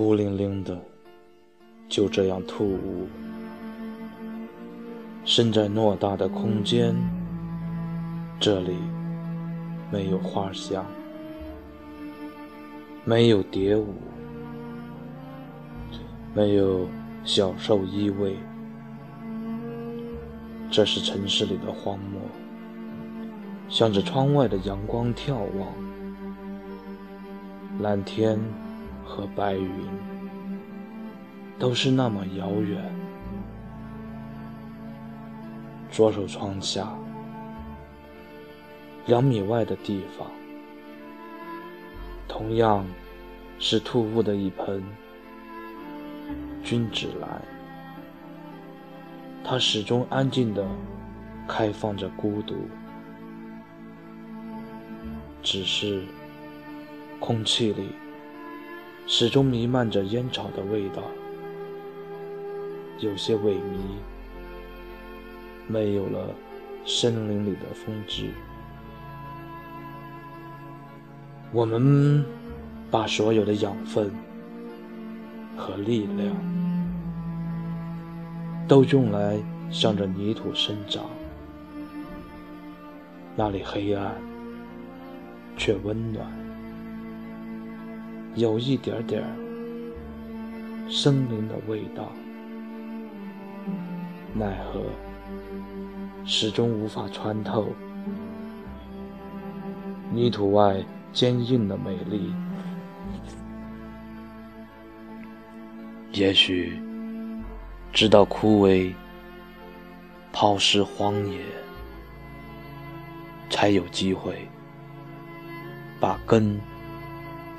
孤零零的，就这样突兀，身在偌大的空间，这里没有花香，没有蝶舞，没有小兽依偎，这是城市里的荒漠，向着窗外的阳光眺望，蓝天。和白云都是那么遥远。左手窗下，两米外的地方，同样是突兀的一盆君子兰，它始终安静地开放着孤独，只是空气里。始终弥漫着烟草的味道，有些萎靡，没有了森林里的风姿。我们把所有的养分和力量都用来向着泥土生长，那里黑暗却温暖。有一点点森林的味道，奈何始终无法穿透泥土外坚硬的美丽。也许直到枯萎、抛尸荒野，才有机会把根。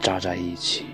扎在一起。